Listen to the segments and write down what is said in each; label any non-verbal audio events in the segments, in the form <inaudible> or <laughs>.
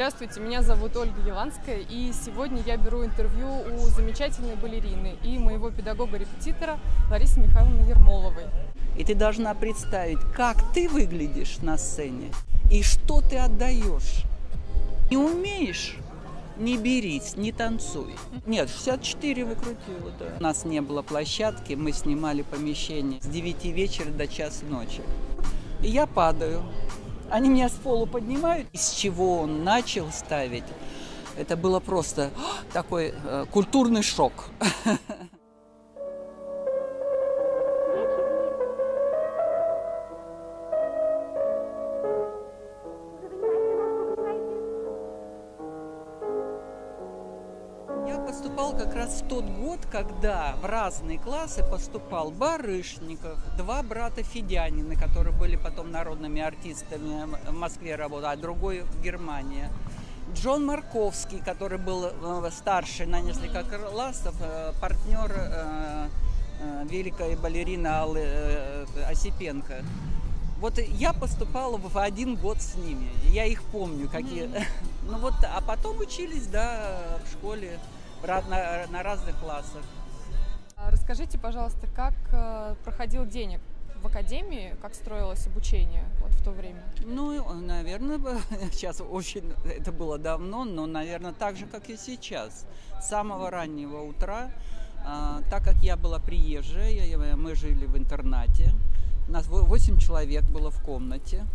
Здравствуйте, меня зовут Ольга Еланская, и сегодня я беру интервью у замечательной балерины и моего педагога-репетитора Ларисы Михайловны Ермоловой. И ты должна представить, как ты выглядишь на сцене и что ты отдаешь. Не умеешь, не берись, не танцуй. Нет, 64 выкрутила, да. У нас не было площадки, мы снимали помещение с 9 вечера до часа ночи. И я падаю. Они меня с полу поднимают. Из чего он начал ставить, это было просто такой э, культурный шок. <laughs> когда в разные классы поступал Барышников, два брата Федянины, которые были потом народными артистами в Москве работали, а другой в Германии. Джон Марковский, который был э, старше на несколько классов, э, партнер э, великой балерины Аллы Осипенко. Вот я поступала в один год с ними. Я их помню, какие. Mm-hmm. <laughs> Ну вот, а потом учились, да, в школе на, на разных классах. А расскажите, пожалуйста, как проходил день в академии, как строилось обучение вот в то время? Ну, наверное, <laughs> сейчас очень, это было давно, но, наверное, так же, как и сейчас. С самого раннего утра, так как я была приезжая, мы жили в интернате, у нас 8 человек было в комнате.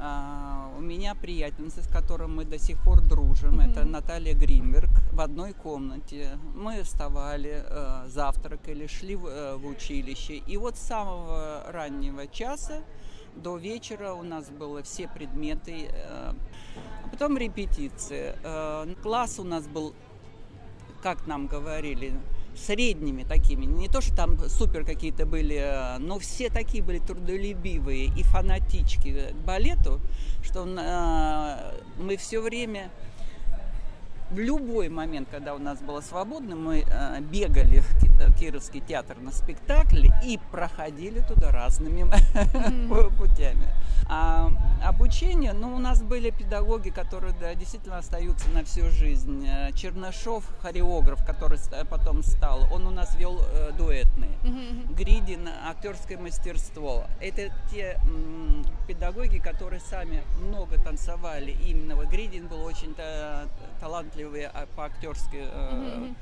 Uh, у меня приятельница, с которой мы до сих пор дружим, mm-hmm. это Наталья Гринберг, в одной комнате. Мы вставали, uh, завтракали, шли в, uh, в училище. И вот с самого раннего часа до вечера у нас было все предметы, а потом репетиции. Класс у нас был, как нам говорили, средними такими. Не то, что там супер какие-то были, но все такие были трудолюбивые и фанатички к балету, что э, мы все время в любой момент, когда у нас было свободно, мы э, бегали в Кировский театр на спектакль и проходили туда разными mm-hmm. <laughs> путями. А обучение, ну, у нас были педагоги, которые да, действительно остаются на всю жизнь. Э, Чернышов, хореограф, который потом стал, он у нас вел э, дуэтные. Mm-hmm. Гридин, актерское мастерство. Это те м, педагоги, которые сами много танцевали. Именно Гридин был очень талантливый а, по актерски. Э, mm-hmm.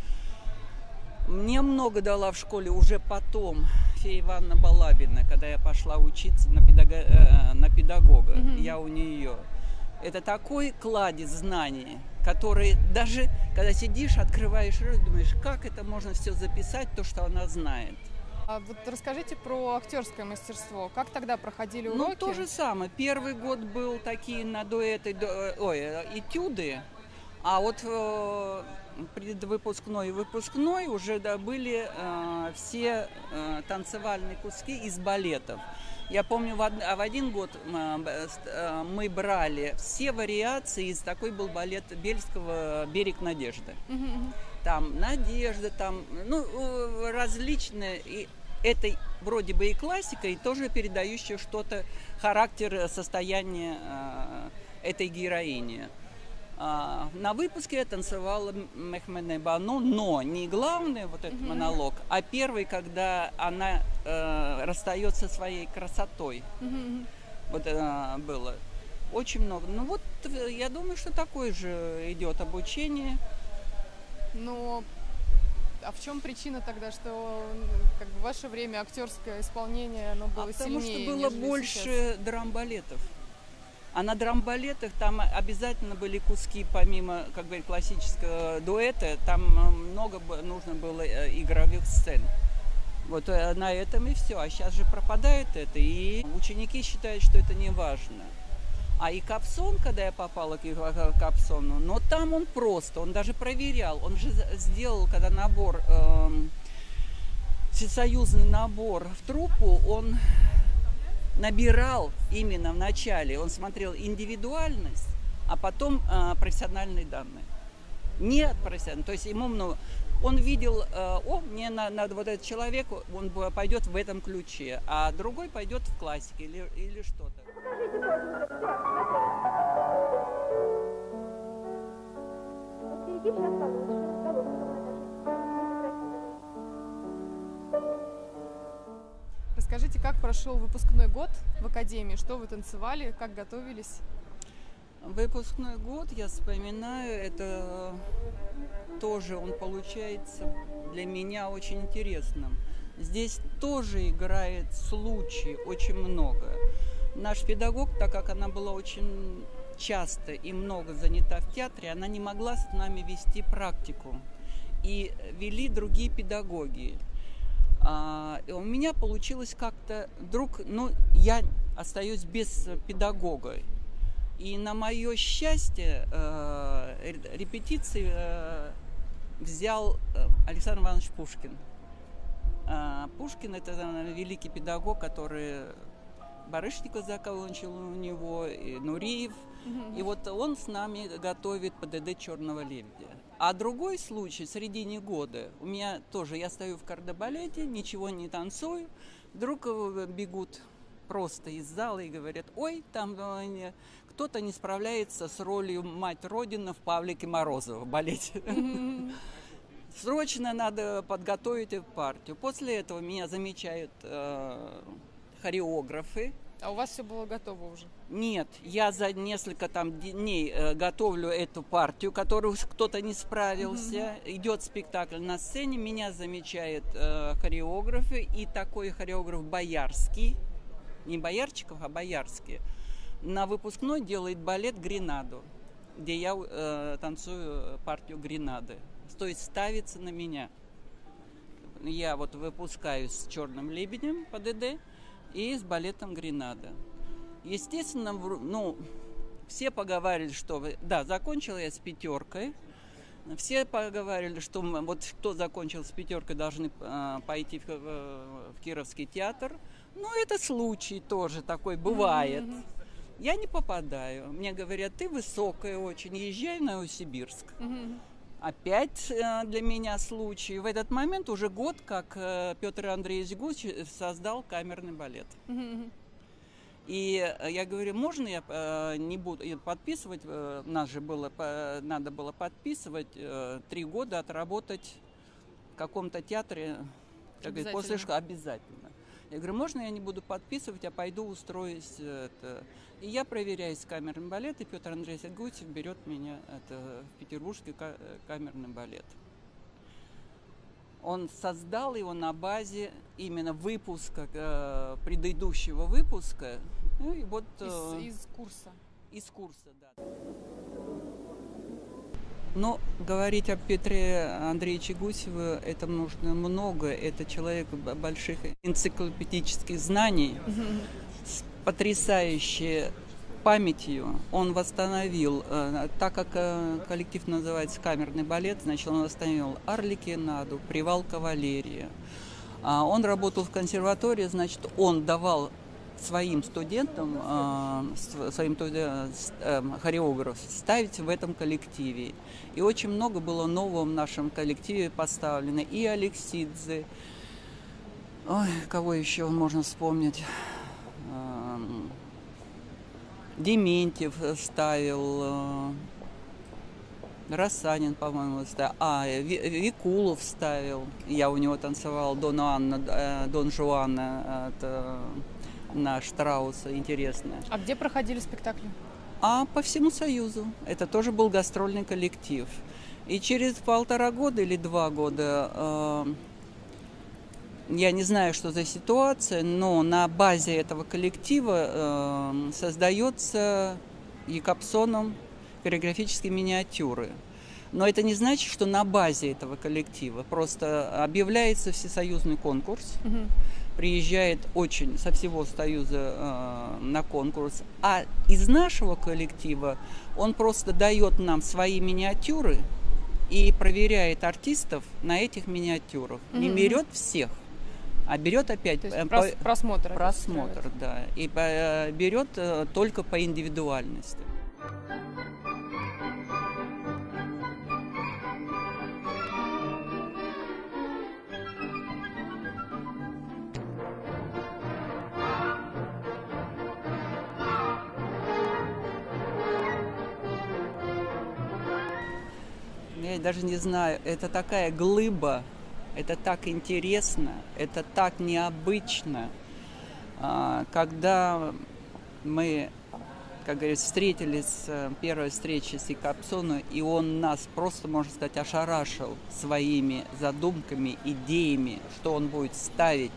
Мне много дала в школе уже потом Фея Ивановна Балабина, когда я пошла учиться на, педагога, э, на педагога. Mm-hmm. Я у нее. Это такой кладезь знаний, который даже когда сидишь, открываешь рот, думаешь, как это можно все записать, то, что она знает. А вот расскажите про актерское мастерство. Как тогда проходили ну, уроки? Ну, то же самое. Первый год был такие на дуэты, э, ой, этюды, а вот э, предвыпускной и выпускной уже да, были э, все э, танцевальные куски из балетов. Я помню, в, од... а в один год э, э, мы брали все вариации из такой был балет Бельского «Берег надежды». Там Надежда, там, ну, э, различные. И это вроде бы и классика, и тоже передающая что-то, характер, состояние э, этой героини. А, на выпуске я танцевала Мехмене Бану, но не главный вот этот mm-hmm. монолог, а первый, когда она э, расстается своей красотой. Mm-hmm. Вот э, было очень много. Ну вот я думаю, что такое же идет обучение. Но а в чем причина тогда, что как бы ваше время актерское исполнение оно было а потому сильнее? Потому что было больше драм-балетов. А на драмбалетах там обязательно были куски, помимо как бы классического дуэта, там э, много нужно было э, игровых сцен. Вот э, на этом и все. А сейчас же пропадает это, и ученики считают, что это не важно. А и Капсон, когда я попала к Капсону, но там он просто, он даже проверял, он же сделал, когда набор, э, всесоюзный набор в труппу, он набирал именно в начале, он смотрел индивидуальность, а потом э, профессиональные данные. Не от профессиональных, то есть ему много. Он видел, э, о, мне на, надо вот этот человек, он пойдет в этом ключе, а другой пойдет в классике или, или что-то. Все Расскажите, как прошел выпускной год в Академии? Что вы танцевали, как готовились? Выпускной год, я вспоминаю, это тоже он получается для меня очень интересным. Здесь тоже играет случай очень много. Наш педагог, так как она была очень часто и много занята в театре, она не могла с нами вести практику. И вели другие педагоги. А, у меня получилось как-то вдруг, ну, я остаюсь без педагога. И на мое счастье э, репетиции э, взял э, Александр Иванович Пушкин. А, Пушкин это великий педагог, который Барышникова закончил у него, и Нуриев. И вот он с нами готовит ПДД «Черного лебедя». А другой случай, в середине года, у меня тоже, я стою в кардебалете, ничего не танцую, вдруг бегут просто из зала и говорят, ой, там кто-то не справляется с ролью мать Родина в Павлике Морозова в балете. Срочно надо подготовить партию. После этого меня замечают э, хореографы. А у вас все было готово уже? Нет, я за несколько там дней э, готовлю эту партию, которую кто-то не справился. Mm-hmm. Идет спектакль на сцене, меня замечают э, хореографы и такой хореограф Боярский, не Боярчиков, а Боярский на выпускной делает балет «Гренаду», где я э, танцую партию «Гренады». То есть ставится на меня. Я вот выпускаюсь с «Черным лебедем» по ДД и с балетом «Гренада». Естественно, ну, все поговорили, что... Да, закончила я с пятеркой. Все поговорили, что вот кто закончил с пятеркой, должны э, пойти в, в, в Кировский театр. Ну, это случай тоже такой бывает. Mm-hmm. Я не попадаю. Мне говорят, ты высокая очень, езжай в Новосибирск. Угу. Опять э, для меня случай. В этот момент уже год, как э, Петр Андреевич Гуч создал камерный балет. Угу. И я говорю, можно я э, не буду подписывать, нас же было, надо было подписывать, три года отработать в каком-то театре, как говорит, после школы обязательно. Я говорю, можно я не буду подписывать, а пойду устроюсь. Это. И я проверяюсь с камерным балет, и Петр Андреевич Гутев берет меня это, в петербургский камерный балет. Он создал его на базе именно выпуска, э, предыдущего выпуска. Ну, и вот, э, из, из курса. Из курса, да. Но говорить о Петре Андреевиче Гусеве это нужно много. Это человек больших энциклопедических знаний, с потрясающей памятью. Он восстановил, э, так как э, коллектив называется камерный балет, значит, он восстановил Арликинаду, Привал кавалерии. А он работал в консерватории, значит, он давал своим студентам, а, своим эм, хореограф ставить в этом коллективе. И очень много было нового в нашем коллективе поставлено. И Алексидзе, ой, кого еще можно вспомнить? Эм, Дементьев ставил, э, Рассанин, по-моему, ставил. А, Викулов ставил. Я у него танцевал Дон Анна, э, Дон Жуана. Это на Штрауса интересная. А где проходили спектакли? А по всему Союзу. Это тоже был гастрольный коллектив. И через полтора года или два года, э, я не знаю, что за ситуация, но на базе этого коллектива э, создается Якобсоном хореографические миниатюры. Но это не значит, что на базе этого коллектива. Просто объявляется всесоюзный конкурс. Угу приезжает очень со всего Союза э, на конкурс, а из нашего коллектива он просто дает нам свои миниатюры и проверяет артистов на этих миниатюрах. Mm-hmm. Не берет всех, а берет опять То есть э, по, просмотр. Просмотр, да. И э, берет э, только по индивидуальности. Даже не знаю, это такая глыба, это так интересно, это так необычно, а, когда мы, как говорится, встретились, э, первой встречи с Икапсону, и он нас просто, можно сказать, ошарашил своими задумками, идеями, что он будет ставить.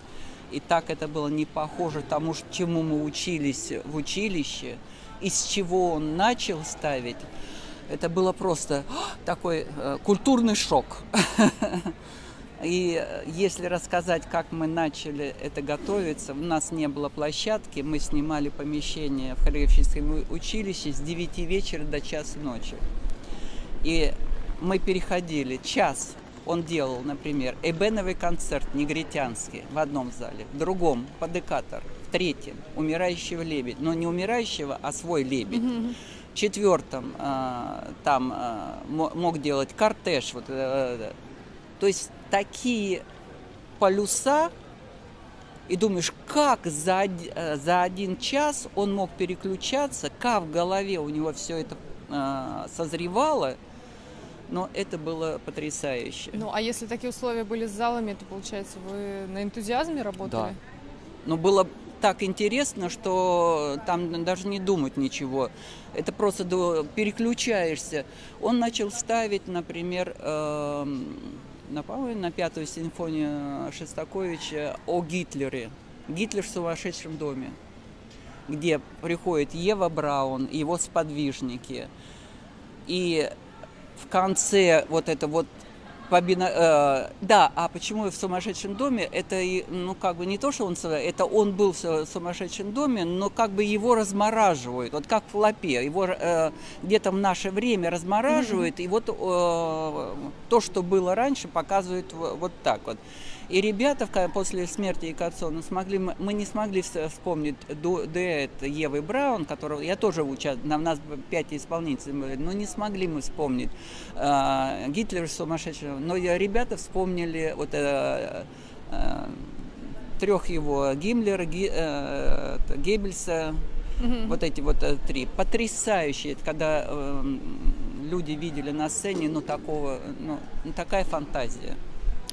И так это было не похоже тому, чему мы учились в училище, из чего он начал ставить. Это было просто такой э, культурный шок. <laughs> И э, если рассказать, как мы начали это готовиться, у нас не было площадки, мы снимали помещение в хореографическом училище с 9 вечера до часа ночи. И мы переходили час, он делал, например, эбеновый концерт негритянский в одном зале, в другом подекатор, в третьем умирающего лебедь, но не умирающего, а свой лебедь. Четвертом э, там э, мог делать кортеж, вот, э, то есть такие полюса, и думаешь, как за, за один час он мог переключаться, как в голове у него все это созревало, но это было потрясающе. Ну, а если такие условия были с залами, то, получается, вы на энтузиазме работали? Да. Ну, было так интересно, что там даже не думать ничего. Это просто переключаешься. Он начал ставить, например, э, на, на пятую симфонию Шестаковича о Гитлере. Гитлер в сумасшедшем доме, где приходит Ева Браун и его сподвижники. И в конце вот это вот победа, э, да, а почему в сумасшедшем доме? Это, ну, как бы не то, что он, это он был в сумасшедшем доме, но как бы его размораживают, вот как в лапе, его э, где-то в наше время размораживают, mm-hmm. и вот э, то, что было раньше, показывают вот так вот. И ребята после смерти Якобсона смогли, мы не смогли вспомнить дуэт Евы Браун, которого я тоже участвовал, у нас пять исполнителей, но не смогли мы вспомнить э, Гитлер сумасшедшего. Но ребята вспомнили вот э, э, трех его Гиммлера, Ги, э, Геббельса, mm-hmm. вот эти вот э, три. Потрясающие, когда э, люди видели на сцене, ну такого, ну такая фантазия.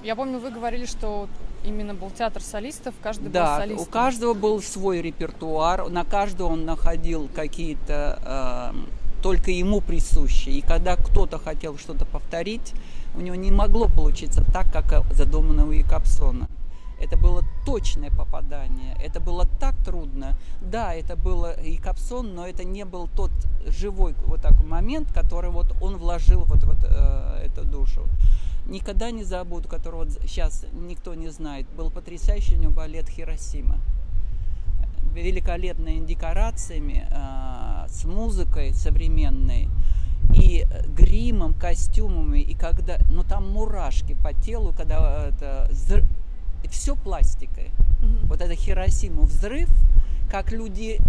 Я помню, вы говорили, что именно был театр солистов, каждый да, был солистом. у каждого был свой репертуар, на каждого он находил какие-то э, только ему присущие. И когда кто-то хотел что-то повторить, у него не могло получиться так, как задумано у Якобсона. Это было точное попадание, это было так трудно. Да, это было Якобсон, но это не был тот живой вот такой момент, который вот он вложил вот, вот э, эту душу никогда не забуду, которого сейчас никто не знает. Был потрясающий у него балет Хиросима. Великолепными декорациями, э, с музыкой современной и гримом, костюмами, и когда, ну там мурашки по телу, когда это все пластикой. Mm-hmm. Вот это Хиросиму взрыв, как люди,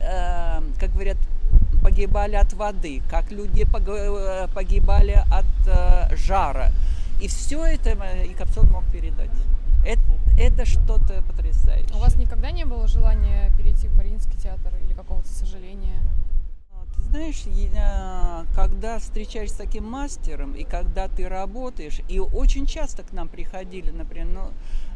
э, как говорят, погибали от воды, как люди э, погибали от э, жара. И все это и Капсон мог передать. Это, это что-то потрясающее. У вас никогда не было желания перейти в Мариинский театр или какого-то сожаления? А, ты знаешь, когда встречаешься с таким мастером, и когда ты работаешь, и очень часто к нам приходили, например, ну,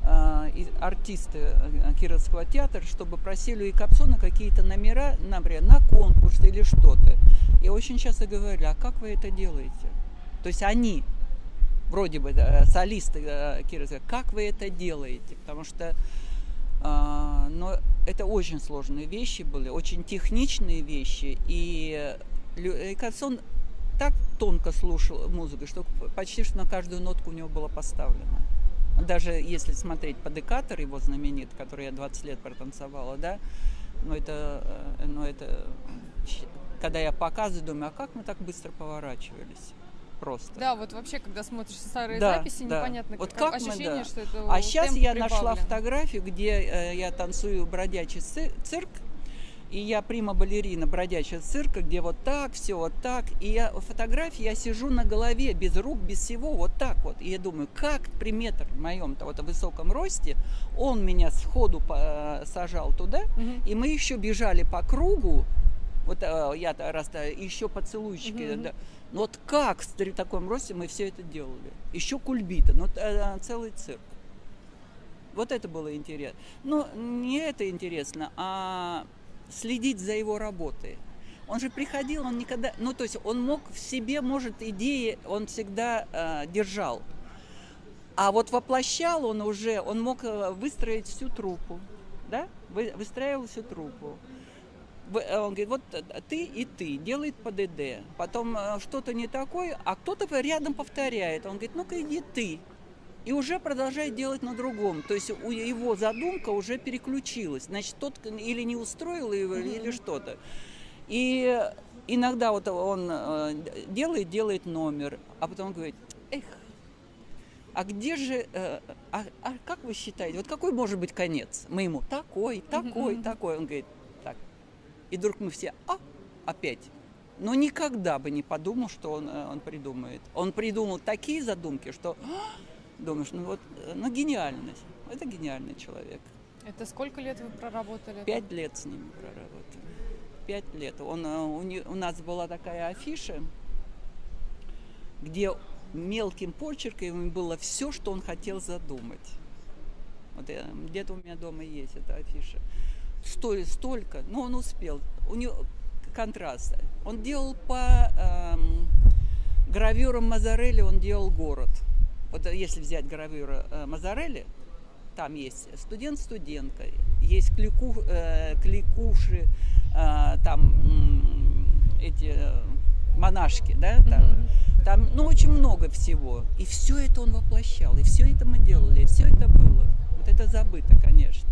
а, артисты э, Кировского театра, чтобы просили у Капсона какие-то номера, например, на конкурс или что-то. И очень часто говорили, а как вы это делаете? То есть они вроде бы да, солисты да, Кира, как вы это делаете? Потому что э, но это очень сложные вещи были, очень техничные вещи. И Кацон так тонко слушал музыку, что почти что на каждую нотку у него было поставлено. Даже если смотреть по декатор его знаменит, который я 20 лет протанцевала, да, но это, э, но это, когда я показываю, думаю, а как мы так быстро поворачивались? Просто. Да, вот вообще, когда смотришь старые да, записи, да. непонятно, вот как, как ощущение, мы, да. что это А сейчас я прибавлен. нашла фотографию, где э, я танцую бродячий цирк, и я прима-балерина бродячего цирка, где вот так, все вот так. И я, фотографии я сижу на голове, без рук, без всего, вот так вот. И я думаю, как при метр в моем-то вот высоком росте он меня сходу сажал туда, угу. и мы еще бежали по кругу, Вот э, я раз еще поцелуйчики, mm-hmm. да. Но вот как при таком росте мы все это делали? Еще кульбита, ну э, целый цирк. Вот это было интересно. Ну, не это интересно, а следить за его работой. Он же приходил, он никогда, ну то есть он мог в себе, может, идеи он всегда э, держал. А вот воплощал он уже, он мог э, выстроить всю труппу, да, выстраивал всю труппу. Э, он говорит, вот э, ты и ты, делает ПДД, потом что-то не такое, а кто-то рядом повторяет. Он говорит, ну-ка иди ты. И уже продолжает делать на другом. То есть у его задумка уже переключилась. Значит, тот или не устроил его, mm-hmm. или что-то. И иногда вот он делает, делает номер, а потом говорит, эх, а где же, э, а, а как вы считаете, вот какой может быть конец? Мы ему такой, такой, такой. Он говорит. И вдруг мы все, а, опять. Но никогда бы не подумал, что он, э, он придумает. Он придумал такие задумки, что а, думаешь, ну вот, э, ну гениальность. Это гениальный человек. Это сколько лет вы проработали? Пять лет с ним проработали. Пять лет. Он, у, не, у нас была такая афиша, где мелким почерком было все, что он хотел задумать. Вот где-то у меня дома есть эта афиша. Столь, столько, но он успел. У него контраст. Он делал по эм, гравюрам Мазарелли, он делал город. Вот если взять гравюры э, Мазарелли, там есть студент-студентка, есть клику, э, кликуши, э, там э, эти монашки, да, там, mm-hmm. там, ну, очень много всего. И все это он воплощал, и все это мы делали, и все это было. Вот это забыто, конечно.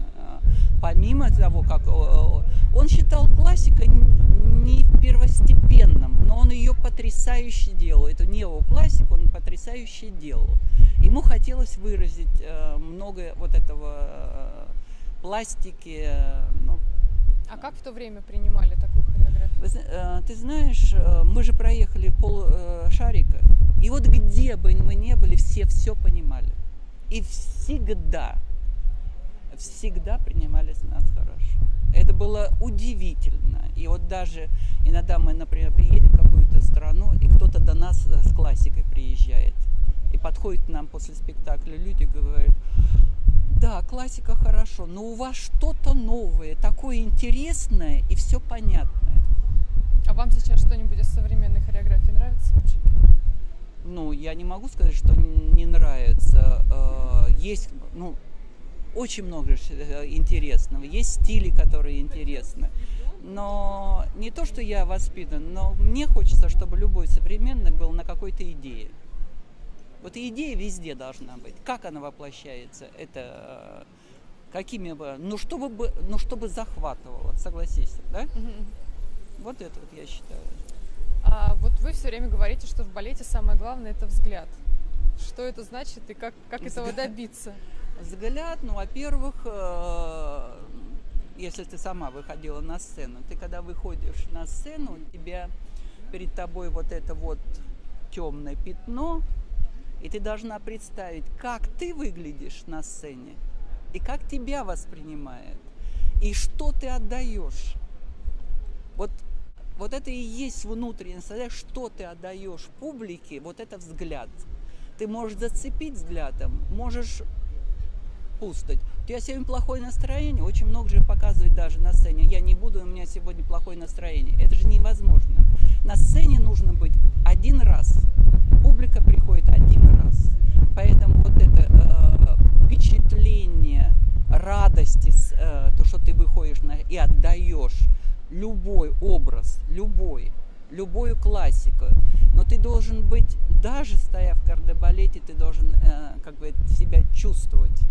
Помимо того, как он считал классика не первостепенным, но он ее потрясающе делал. Эту неоклассику он потрясающе делал. Ему хотелось выразить э, много вот этого э, пластики. Э, ну, а как в то время принимали такую Э, ты знаешь, э, мы же проехали пол э, шарика, и вот где бы мы ни были, все все понимали. И всегда, всегда принимали нас хорошо. Это было удивительно. И вот даже иногда мы, например, приедем в какую-то страну, и кто-то до нас с классикой приезжает. И подходит к нам после спектакля, люди говорят, да, классика хорошо, но у вас что-то новое, такое интересное и все понятное. А вам сейчас что-нибудь из современной хореографии нравится вообще? Ну, я не могу сказать, что не нравится. Э, есть, ну, очень много э, интересного. Есть стили, которые интересны. Но не то, что я воспитан, но мне хочется, чтобы любой современный был на какой-то идее. Вот идея везде должна быть. Как она воплощается, это э, какими бы, ну чтобы, ну чтобы захватывало, согласись, да? Угу. Вот это вот я считаю. А вот вы все время говорите, что в балете самое главное это взгляд. Что это значит и как, как взгляд. этого добиться? Взгляд, ну, во-первых, э, если ты сама выходила на сцену, ты когда выходишь на сцену, у тебя перед тобой вот это вот темное пятно, и ты должна представить, как ты выглядишь на сцене, и как тебя воспринимает, и что ты отдаешь. Вот вот это и есть внутреннее состояние, что ты отдаешь публике, вот это взгляд. Ты можешь зацепить взглядом, можешь пустить. У тебя сегодня плохое настроение, очень много же показывает даже на сцене. Я не буду, у меня сегодня плохое настроение. Это же невозможно. На сцене нужно быть один раз. Публика приходит один раз. Поэтому вот это э, впечатление радости, э, то, что ты выходишь на, и отдаешь любой образ, любой, любую классику, но ты должен быть, даже стоя в кардебалете, ты должен э, как бы себя чувствовать.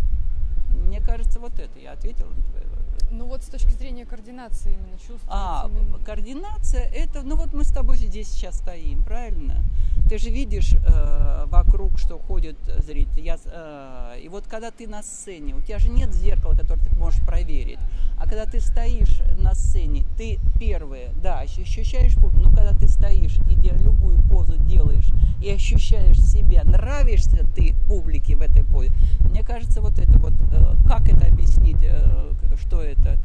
Мне кажется, вот это я ответила на твой вопрос. Ну вот с точки зрения координации именно чувствовать. А, именно... координация это, ну вот мы с тобой здесь сейчас стоим, правильно? Ты же видишь э, вокруг, что ходят зрители. Я, э, и вот когда ты на сцене, у тебя же нет зеркала, которое ты можешь проверить. А когда ты стоишь на сцене, ты первое, да, ощущаешь публику, но когда ты стоишь и любую позу делаешь, и ощущаешь себя, нравишься ты публике в этой позе. Мне кажется, вот это вот, э, как это объяснить, э, что это?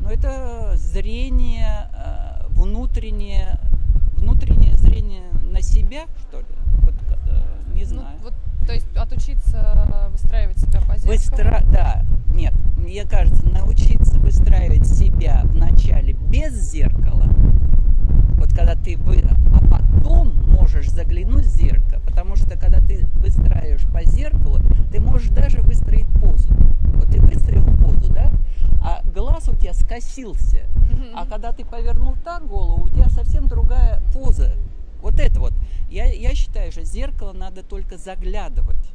Ну, это зрение э, внутреннее, внутреннее зрение на себя, что ли? Вот, не ну, знаю. Ну, вот, то есть отучиться выстраивать себя по зеркалу? Выстра... Да, нет, мне кажется, научиться выстраивать себя вначале без зеркала, вот когда ты вы, а потом можешь заглянуть в зеркало, потому что когда ты выстраиваешь по зеркалу, ты можешь даже выстроить позу. Вот ты выстроил позу, да, а глаз у тебя скосился, а когда ты повернул так голову, у тебя совсем другая поза. Вот это вот. Я, я считаю, что зеркало надо только заглядывать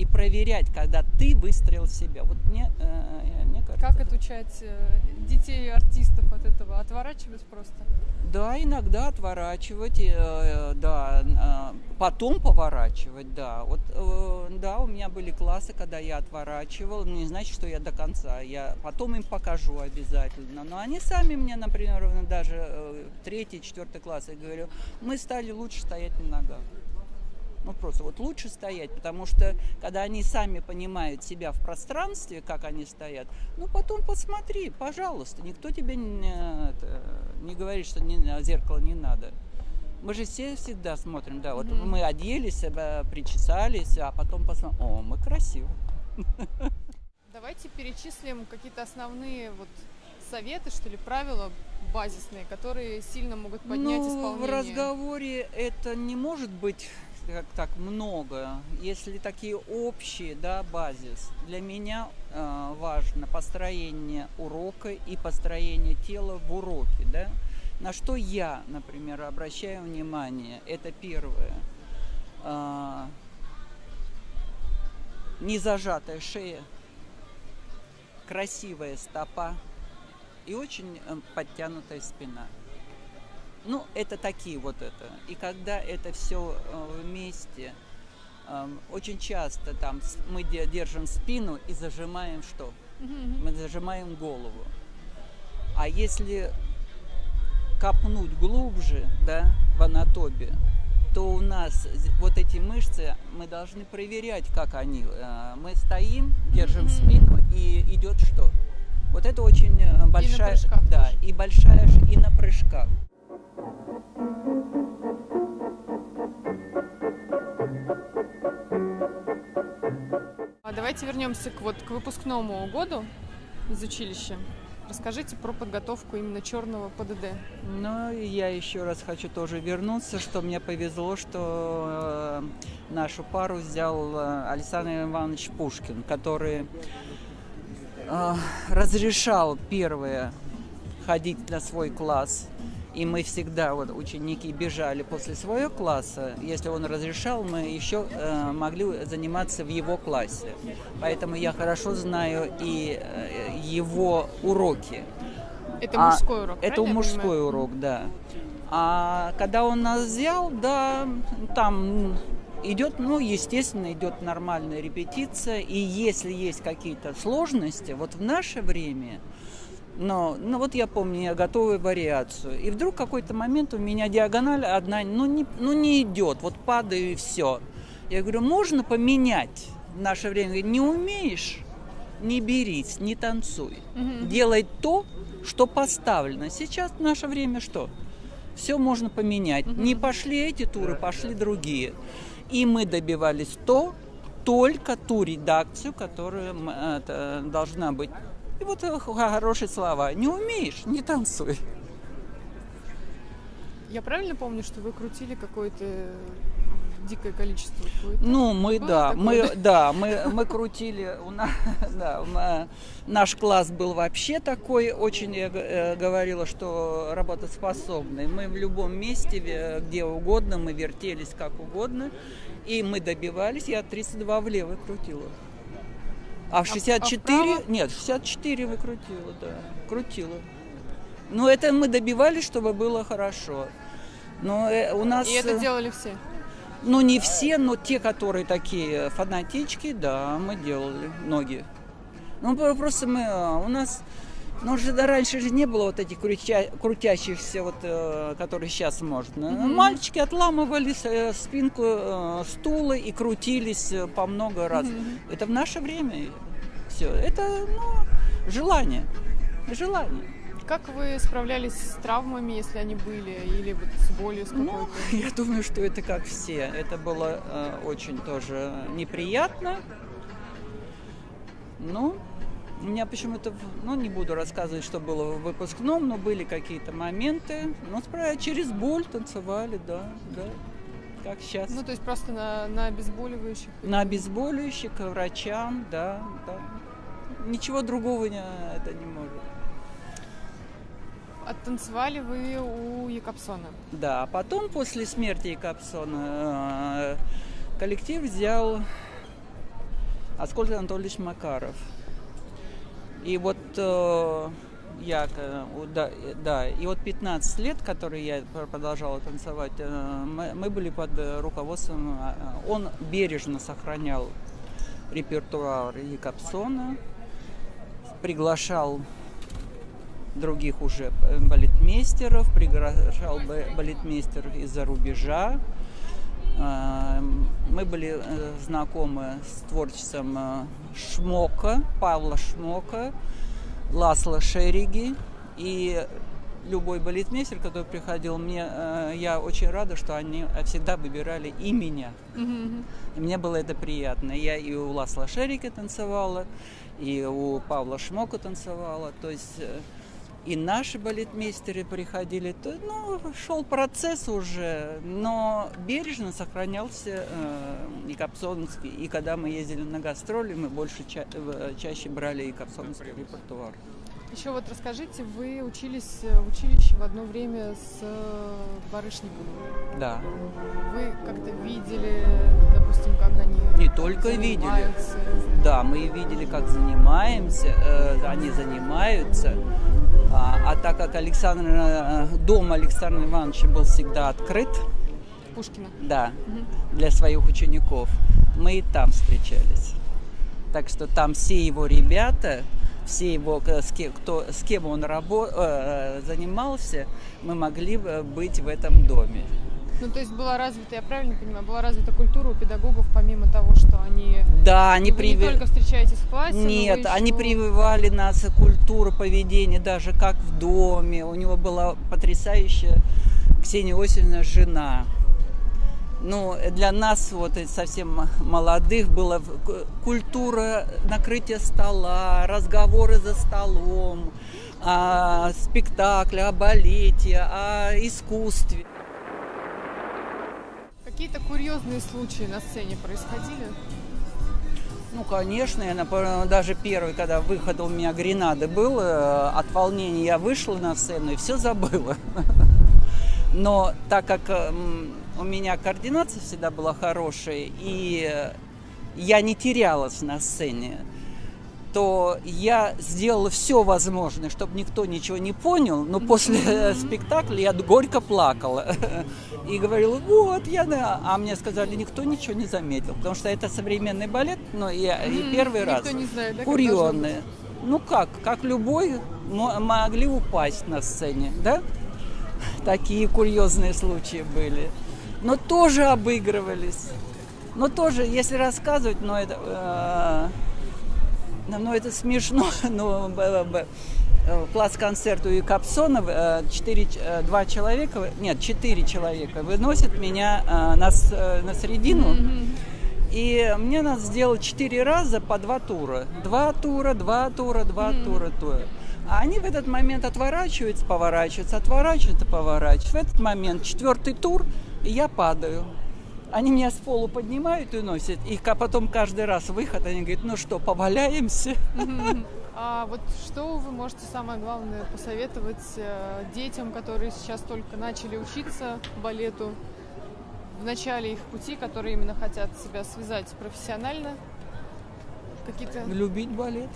и проверять, когда ты выстроил себя. Вот мне, э, мне кажется. Как отучать э, детей артистов от этого? Отворачивать просто? Да, иногда отворачивать, э, да, э, потом поворачивать, да. Вот, э, да, у меня были классы, когда я отворачивал, не значит, что я до конца. Я потом им покажу обязательно. Но они сами мне, например, даже э, третий, четвертый класс, я говорю, мы стали лучше стоять на ногах. Ну, просто вот лучше стоять, потому что когда они сами понимают себя в пространстве, как они стоят, ну, потом посмотри, пожалуйста, никто тебе не, это, не говорит, что не, зеркало не надо. Мы же все всегда смотрим, да, вот mm-hmm. мы оделись, э, причесались, а потом посмотрим, о, мы красивы. Давайте перечислим какие-то основные вот советы, что ли, правила базисные, которые сильно могут поднять ну, исполнение. В разговоре это не может быть как так много, если такие общие, да, базис, для меня э, важно построение урока и построение тела в уроке, да. На что я, например, обращаю внимание, это первое. Э, незажатая шея, красивая стопа и очень э, подтянутая спина. Ну, это такие вот это. И когда это все э, вместе, эм, очень часто там мы держим спину и зажимаем что? Мы зажимаем голову. А если копнуть глубже, да, в анатомию, то у нас вот эти мышцы, мы должны проверять, как они. Э, мы стоим, держим спину, и идет что? Вот это очень э, большая, и да, и большая, и на прыжках. Давайте вернемся к, вот, к выпускному году из училища. Расскажите про подготовку именно черного ПДД. Ну, я еще раз хочу тоже вернуться, что мне повезло, что э, нашу пару взял э, Александр Иванович Пушкин, который э, разрешал первое ходить на свой класс и мы всегда, вот ученики бежали после своего класса, если он разрешал, мы еще э, могли заниматься в его классе. Поэтому я хорошо знаю и э, его уроки. Это а, мужской урок, Это мужской урок, да. А когда он нас взял, да, там идет, ну, естественно, идет нормальная репетиция. И если есть какие-то сложности, вот в наше время но, ну вот я помню, я готовую вариацию. И вдруг какой-то момент у меня диагональ одна, ну не, ну не идет, вот падаю и все. Я говорю, можно поменять в наше время? Не умеешь, не берись, не танцуй. Угу. Делай то, что поставлено. Сейчас в наше время что? Все можно поменять. Угу. Не пошли эти туры, пошли другие. И мы добивались то, только ту редакцию, которая это, должна быть и вот хорошие слова. Не умеешь, не танцуй. Я правильно помню, что вы крутили какое-то дикое количество? Ну, мы, да, мы, да, мы, мы крутили, у нас, <laughs> да, наш класс был вообще такой, очень, я э, говорила, что работоспособный. Мы в любом месте, где угодно, мы вертелись как угодно, и мы добивались, я 32 влево крутила. А в 64, а, а нет, 64 выкрутила, да, крутила. Но это мы добивались, чтобы было хорошо. Но э, у нас... И это э, делали все? Ну, не все, но те, которые такие фанатички, да, мы делали, многие. Ну, просто мы, а, у нас Ну, же да, раньше же не было вот этих крутя, крутящихся, вот, э, которые сейчас можно. Mm-hmm. Мальчики отламывали э, спинку э, стула и крутились э, по много раз. Mm-hmm. Это в наше время все. Это, ну, желание. Желание. Как вы справлялись с травмами, если они были, или вот с болью с ну, <laughs> я думаю, что это как все. Это было э, очень тоже неприятно. Ну, у меня почему-то, ну, не буду рассказывать, что было в выпускном, но были какие-то моменты. Ну, через боль танцевали, да, да, как сейчас. Ну, то есть просто на, на обезболивающих? На обезболивающих, к врачам, да, да. Ничего другого не, это не может. Оттанцевали вы у Якобсона? Да, потом, после смерти Якобсона, э, коллектив взял Аскольд Анатольевич Макаров – и вот э, я, да, да, и вот 15 лет, которые я продолжала танцевать, э, мы, мы были под руководством, э, он бережно сохранял репертуар Якобсона, приглашал других уже балетмейстеров, приглашал балетмейстеров из-за рубежа. Мы были знакомы с творчеством Шмока, Павла Шмока, Ласла Шериги и любой балетмейстер, который приходил, мне, э, я очень рада, что они всегда выбирали и меня. Mm-hmm. И мне было это приятно. Я и у Ласла Шерики танцевала, и у Павла Шмока танцевала. То есть э, и наши балетмейстеры приходили, то, ну, шел процесс уже, но бережно сохранялся э, и Капсонский. И когда мы ездили на гастроли, мы больше ча- чаще брали и Капсонский репертуар. Еще вот расскажите, вы учились в училище в одно время с э, Барышниковым. Да. Вы как-то видели, допустим, как они Не только видели. Да, мы видели, как занимаемся, э, они занимаются. А, а так как Александр, э, дом Александра Ивановича был всегда открыт, Пушкина. Да, угу. для своих учеников. Мы и там встречались. Так что там все его ребята, все его, э, с кем, кто, с кем он рабо, э, занимался, мы могли быть в этом доме. Ну, то есть была развита, я правильно понимаю, была развита культура у педагогов, помимо того, что они... Да, они вы не только встречаетесь в классе, Нет, еще... они прививали нас культуру поведения, даже как в доме. У него была потрясающая Ксения Осиповна жена. Ну, для нас, вот совсем молодых, была культура накрытия стола, разговоры за столом, о спектакле, о балете, о искусстве. Какие-то курьезные случаи на сцене происходили? Ну, конечно, я даже первый, когда выход у меня гренады был, э, от волнения я вышла на сцену и все забыла. <laughs> Но так как у меня координация всегда была хорошая, и я не терялась на сцене, то я сделала все возможное, чтобы никто ничего не понял, но после спектакля я горько плакала и говорила, вот, я, а мне сказали, никто ничего не заметил, потому что это современный балет, но я и первый раз не знает, да, курьезные. Ну как, как любой, могли упасть на сцене, да? Такие курьезные случаи были. Но тоже обыгрывались. Но тоже, если рассказывать, но это... Э, ну, это смешно, <laughs> но класс-концерт у Капсона, 4, 2 человека, нет, 4 человека выносят меня на, на середину. И мне надо сделать 4 раза по 2 тура. 2 тура, 2 тура, 2 mm-hmm. тура, тура. А они в этот момент отворачиваются, поворачиваются, отворачиваются, поворачиваются. В этот момент четвертый тур, и я падаю. Они меня с полу поднимают и носят. И потом каждый раз выход, они говорят, ну что, поваляемся? <laughs> А вот что вы можете самое главное посоветовать э, детям, которые сейчас только начали учиться балету, в начале их пути, которые именно хотят себя связать профессионально? Какие-то... Любить балет.